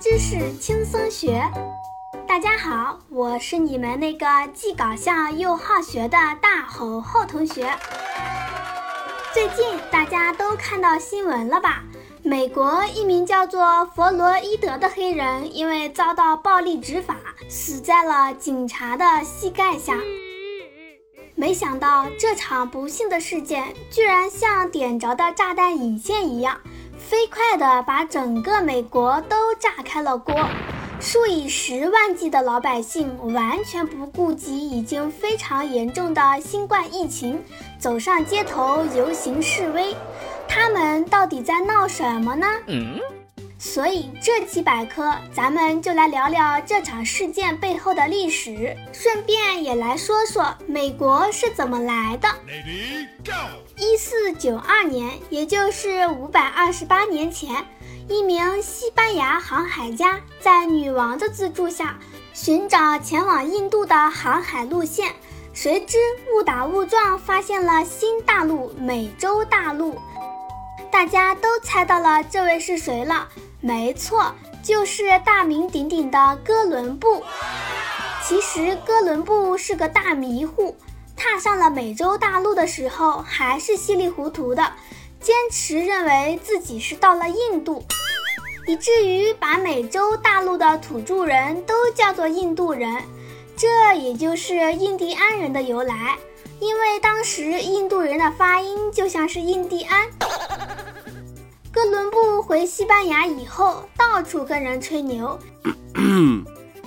知识轻松学。大家好，我是你们那个既搞笑又好学的大吼吼同学。最近大家都看到新闻了吧？美国一名叫做弗洛伊德的黑人因为遭到暴力执法，死在了警察的膝盖下。没想到这场不幸的事件居然像点着的炸弹引线一样。飞快地把整个美国都炸开了锅，数以十万计的老百姓完全不顾及已经非常严重的新冠疫情，走上街头游行示威。他们到底在闹什么呢？所以这期百科，咱们就来聊聊这场事件背后的历史，顺便也来说说美国是怎么来的。一四九二年，也就是五百二十八年前，一名西班牙航海家在女王的资助下，寻找前往印度的航海路线，谁知误打误撞发现了新大陆——美洲大陆。大家都猜到了这位是谁了。没错，就是大名鼎鼎的哥伦布。其实哥伦布是个大迷糊，踏上了美洲大陆的时候还是稀里糊涂的，坚持认为自己是到了印度，以至于把美洲大陆的土著人都叫做印度人，这也就是印第安人的由来。因为当时印度人的发音就像是印第安。哥伦布回西班牙以后，到处跟人吹牛。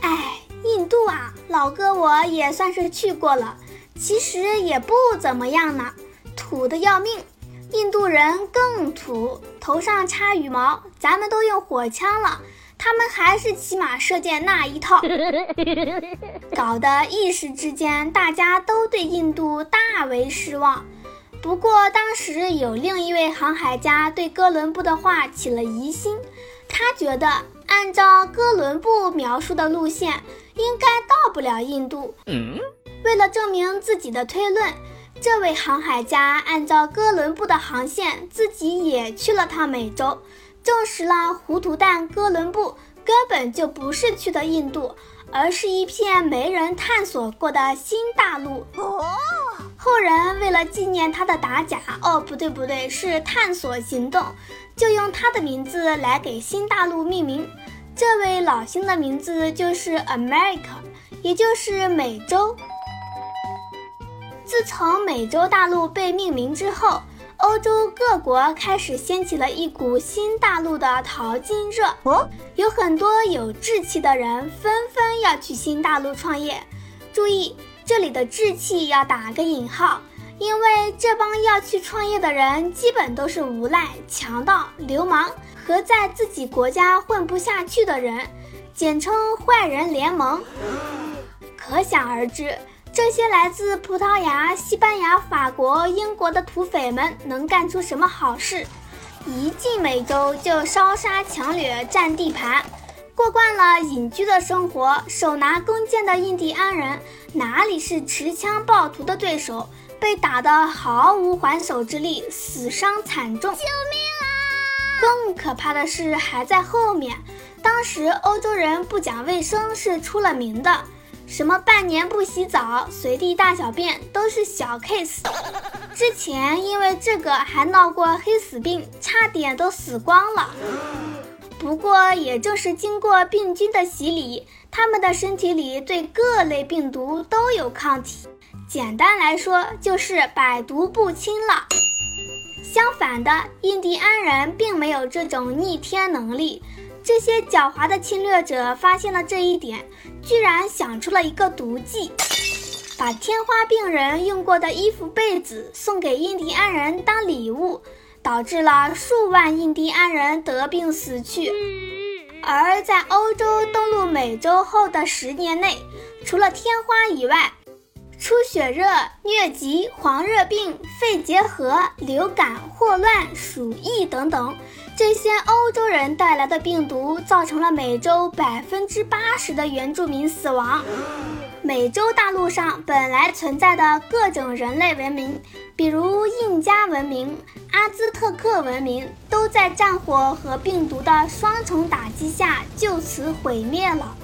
哎，印度啊，老哥我也算是去过了，其实也不怎么样呢，土的要命。印度人更土，头上插羽毛，咱们都用火枪了，他们还是骑马射箭那一套，搞得一时之间大家都对印度大为失望。不过，当时有另一位航海家对哥伦布的话起了疑心，他觉得按照哥伦布描述的路线，应该到不了印度。为了证明自己的推论，这位航海家按照哥伦布的航线，自己也去了趟美洲，证实了糊涂蛋哥伦布根本就不是去的印度，而是一片没人探索过的新大陆。后人为了纪念他的打假，哦，不对不对，是探索行动，就用他的名字来给新大陆命名。这位老星的名字就是 America，也就是美洲。自从美洲大陆被命名之后，欧洲各国开始掀起了一股新大陆的淘金热，有很多有志气的人纷纷要去新大陆创业。注意。这里的志气要打个引号，因为这帮要去创业的人基本都是无赖、强盗、流氓和在自己国家混不下去的人，简称坏人联盟。可想而知，这些来自葡萄牙、西班牙、法国、英国的土匪们能干出什么好事？一进美洲就烧杀抢掠、占地盘。过惯了隐居的生活，手拿弓箭的印第安人哪里是持枪暴徒的对手？被打得毫无还手之力，死伤惨重。救命啊！更可怕的是还在后面。当时欧洲人不讲卫生是出了名的，什么半年不洗澡、随地大小便都是小 case。之前因为这个还闹过黑死病，差点都死光了。不过，也正是经过病菌的洗礼，他们的身体里对各类病毒都有抗体。简单来说，就是百毒不侵了。相反的，印第安人并没有这种逆天能力。这些狡猾的侵略者发现了这一点，居然想出了一个毒计，把天花病人用过的衣服、被子送给印第安人当礼物。导致了数万印第安人得病死去，而在欧洲登陆美洲后的十年内，除了天花以外，出血热、疟疾、黄热病、肺结核、流感、霍乱、鼠疫等等，这些欧洲人带来的病毒造成了美洲百分之八十的原住民死亡。美洲大陆上本来存在的各种人类文明，比如印加文明、阿兹特克文明，都在战火和病毒的双重打击下就此毁灭了。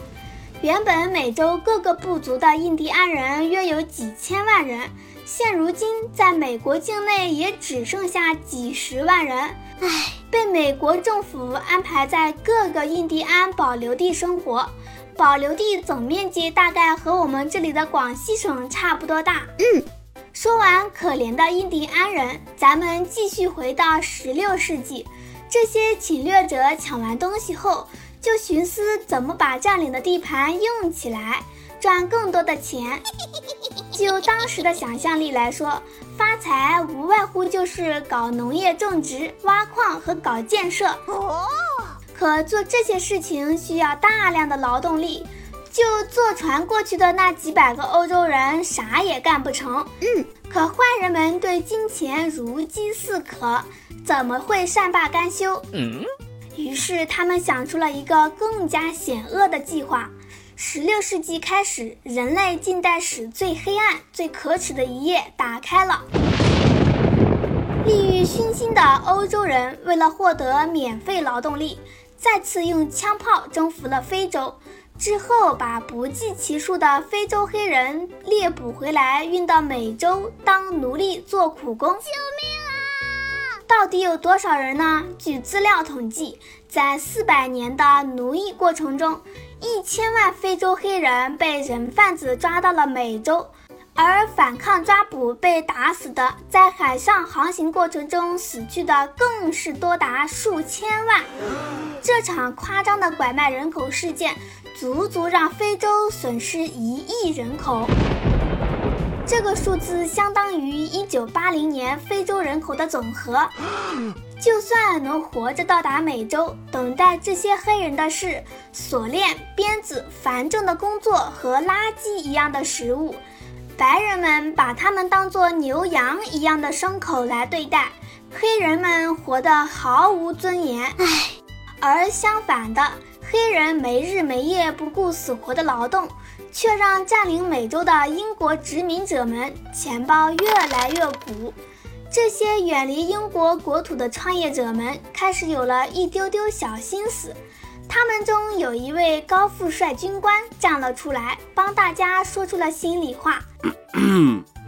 原本美洲各个部族的印第安人约有几千万人，现如今在美国境内也只剩下几十万人。唉，被美国政府安排在各个印第安保留地生活。保留地总面积大概和我们这里的广西省差不多大。嗯，说完可怜的印第安人，咱们继续回到十六世纪。这些侵略者抢完东西后，就寻思怎么把占领的地盘用起来，赚更多的钱。就当时的想象力来说，发财无外乎就是搞农业种植、挖矿和搞建设。哦。可做这些事情需要大量的劳动力，就坐船过去的那几百个欧洲人啥也干不成。嗯，可坏人们对金钱如饥似渴，怎么会善罢甘休？嗯，于是他们想出了一个更加险恶的计划。十六世纪开始，人类近代史最黑暗、最可耻的一页打开了。利欲熏心的欧洲人为了获得免费劳动力。再次用枪炮征服了非洲，之后把不计其数的非洲黑人猎捕回来，运到美洲当奴隶做苦工。救命啊！到底有多少人呢？据资料统计，在四百年的奴役过程中，一千万非洲黑人被人贩子抓到了美洲。而反抗抓捕被打死的，在海上航行过程中死去的更是多达数千万。这场夸张的拐卖人口事件，足足让非洲损失一亿人口。这个数字相当于一九八零年非洲人口的总和。就算能活着到达美洲，等待这些黑人的是锁链、鞭子、繁重的工作和垃圾一样的食物。白人们把他们当作牛羊一样的牲口来对待，黑人们活得毫无尊严。唉，而相反的，黑人没日没夜不顾死活的劳动，却让占领美洲的英国殖民者们钱包越来越鼓。这些远离英国国土的创业者们开始有了一丢丢小心思。他们中有一位高富帅军官站了出来，帮大家说出了心里话。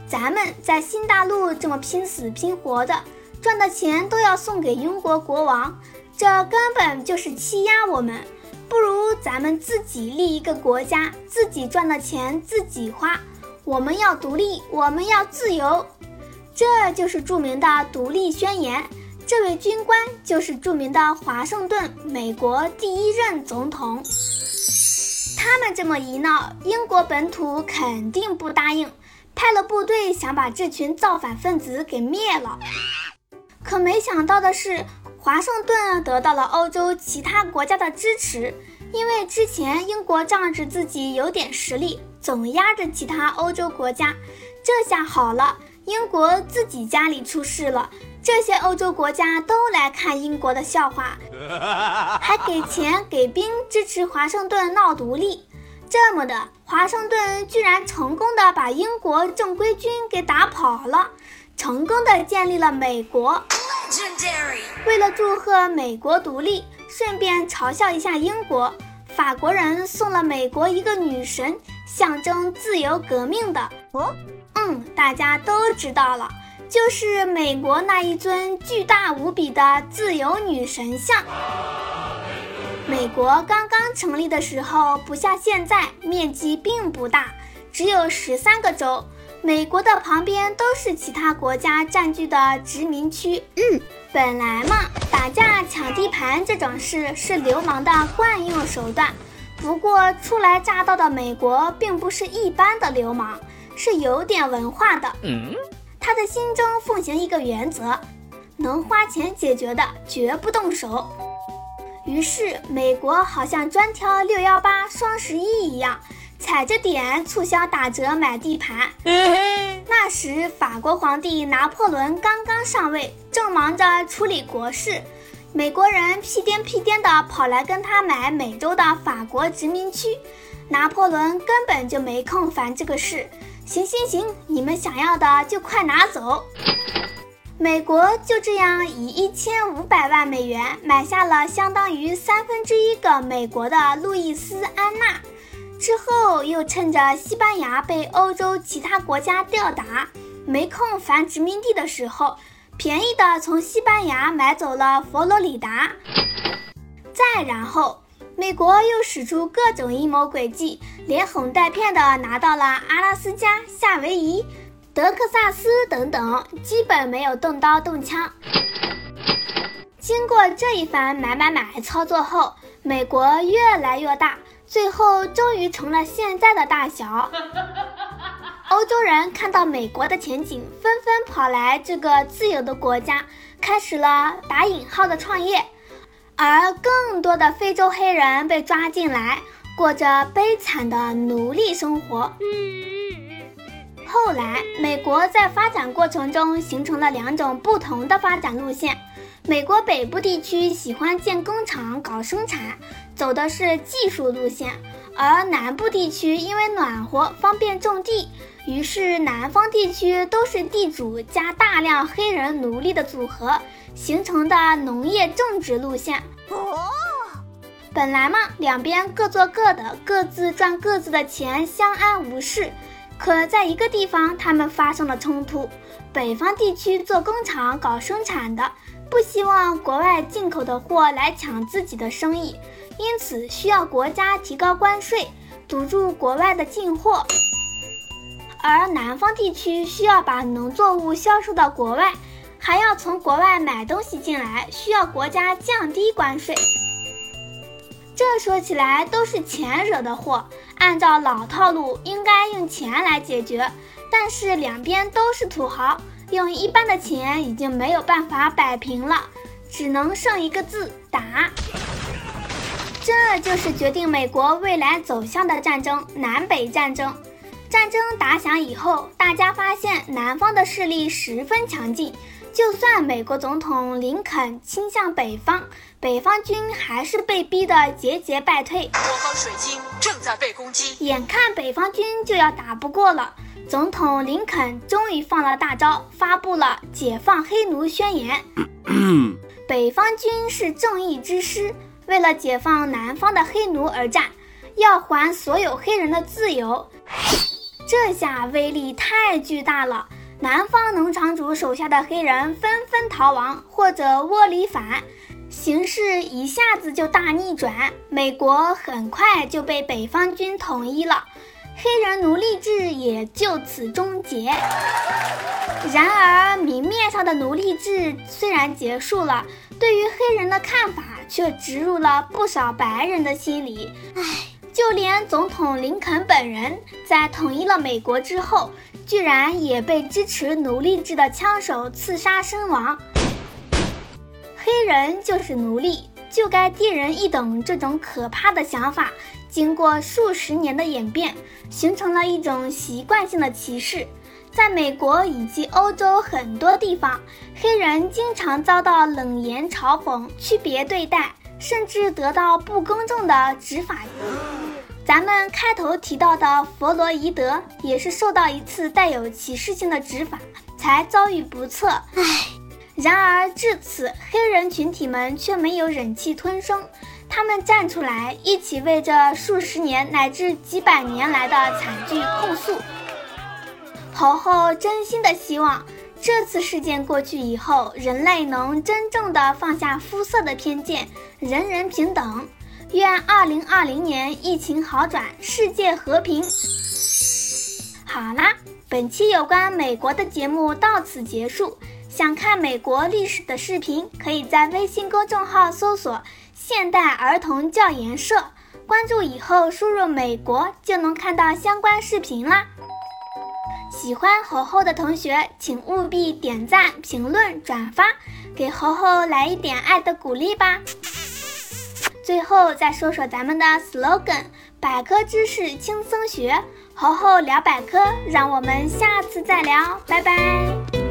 咱们在新大陆这么拼死拼活的，赚的钱都要送给英国国王，这根本就是欺压我们。不如咱们自己立一个国家，自己赚的钱自己花。我们要独立，我们要自由，这就是著名的《独立宣言》。这位军官就是著名的华盛顿，美国第一任总统。他们这么一闹，英国本土肯定不答应，派了部队想把这群造反分子给灭了。可没想到的是，华盛顿得到了欧洲其他国家的支持，因为之前英国仗着自己有点实力，总压着其他欧洲国家。这下好了，英国自己家里出事了。这些欧洲国家都来看英国的笑话，还给钱给兵支持华盛顿闹独立。这么的，华盛顿居然成功的把英国正规军给打跑了，成功的建立了美国。为了祝贺美国独立，顺便嘲笑一下英国，法国人送了美国一个女神，象征自由革命的。哦，嗯，大家都知道了。就是美国那一尊巨大无比的自由女神像。美国刚刚成立的时候，不像现在，面积并不大，只有十三个州。美国的旁边都是其他国家占据的殖民区。嗯，本来嘛，打架抢地盘这种事是流氓的惯用手段。不过初来乍到的美国并不是一般的流氓，是有点文化的。嗯。他的心中奉行一个原则：能花钱解决的绝不动手。于是，美国好像专挑六幺八、双十一一样，踩着点促销打折买地盘。那时法国皇帝拿破仑刚刚上位，正忙着处理国事，美国人屁颠屁颠的跑来跟他买美洲的法国殖民区，拿破仑根本就没空烦这个事。行行行，你们想要的就快拿走。美国就这样以一千五百万美元买下了相当于三分之一个美国的路易斯安那，之后又趁着西班牙被欧洲其他国家吊打，没空烦殖民地的时候，便宜的从西班牙买走了佛罗里达。再然后，美国又使出各种阴谋诡计，连哄带骗的拿到了阿拉斯加、夏威夷。德克萨斯等等，基本没有动刀动枪。经过这一番买买买操作后，美国越来越大，最后终于成了现在的大小。欧洲人看到美国的前景，纷纷跑来这个自由的国家，开始了打引号的创业。而更多的非洲黑人被抓进来，过着悲惨的奴隶生活。后来，美国在发展过程中形成了两种不同的发展路线。美国北部地区喜欢建工厂搞生产，走的是技术路线；而南部地区因为暖和，方便种地，于是南方地区都是地主加大量黑人奴隶的组合形成的农业种植路线。哦，本来嘛，两边各做各的，各自赚各自的钱，相安无事。可在一个地方，他们发生了冲突。北方地区做工厂搞生产的，不希望国外进口的货来抢自己的生意，因此需要国家提高关税，堵住国外的进货。而南方地区需要把农作物销售到国外，还要从国外买东西进来，需要国家降低关税。这说起来都是钱惹的祸。按照老套路，应该用钱来解决，但是两边都是土豪，用一般的钱已经没有办法摆平了，只能剩一个字打。这就是决定美国未来走向的战争——南北战争。战争打响以后，大家发现南方的势力十分强劲。就算美国总统林肯倾向北方，北方军还是被逼得节节败退。我方水晶正在被攻击，眼看北方军就要打不过了，总统林肯终于放了大招，发布了解放黑奴宣言。北方军是正义之师，为了解放南方的黑奴而战，要还所有黑人的自由。这下威力太巨大了。南方农场主手下的黑人纷纷逃亡或者窝里反，形势一下子就大逆转。美国很快就被北方军统一了，黑人奴隶制也就此终结。然而，明面上的奴隶制虽然结束了，对于黑人的看法却植入了不少白人的心里。唉，就连总统林肯本人在统一了美国之后。居然也被支持奴隶制的枪手刺杀身亡。黑人就是奴隶，就该低人一等。这种可怕的想法，经过数十年的演变，形成了一种习惯性的歧视。在美国以及欧洲很多地方，黑人经常遭到冷言嘲讽、区别对待，甚至得到不公正的执法。咱们开头提到的弗洛伊德也是受到一次带有歧视性的执法，才遭遇不测。唉，然而至此，黑人群体们却没有忍气吞声，他们站出来，一起为这数十年乃至几百年来的惨剧控诉。侯后真心的希望，这次事件过去以后，人类能真正的放下肤色的偏见，人人平等。愿二零二零年疫情好转，世界和平。好啦，本期有关美国的节目到此结束。想看美国历史的视频，可以在微信公众号搜索“现代儿童教研社”，关注以后输入“美国”就能看到相关视频啦。喜欢猴猴的同学，请务必点赞、评论、转发，给猴猴来一点爱的鼓励吧。最后再说说咱们的 slogan，百科知识轻松学，猴猴聊百科，让我们下次再聊，拜拜。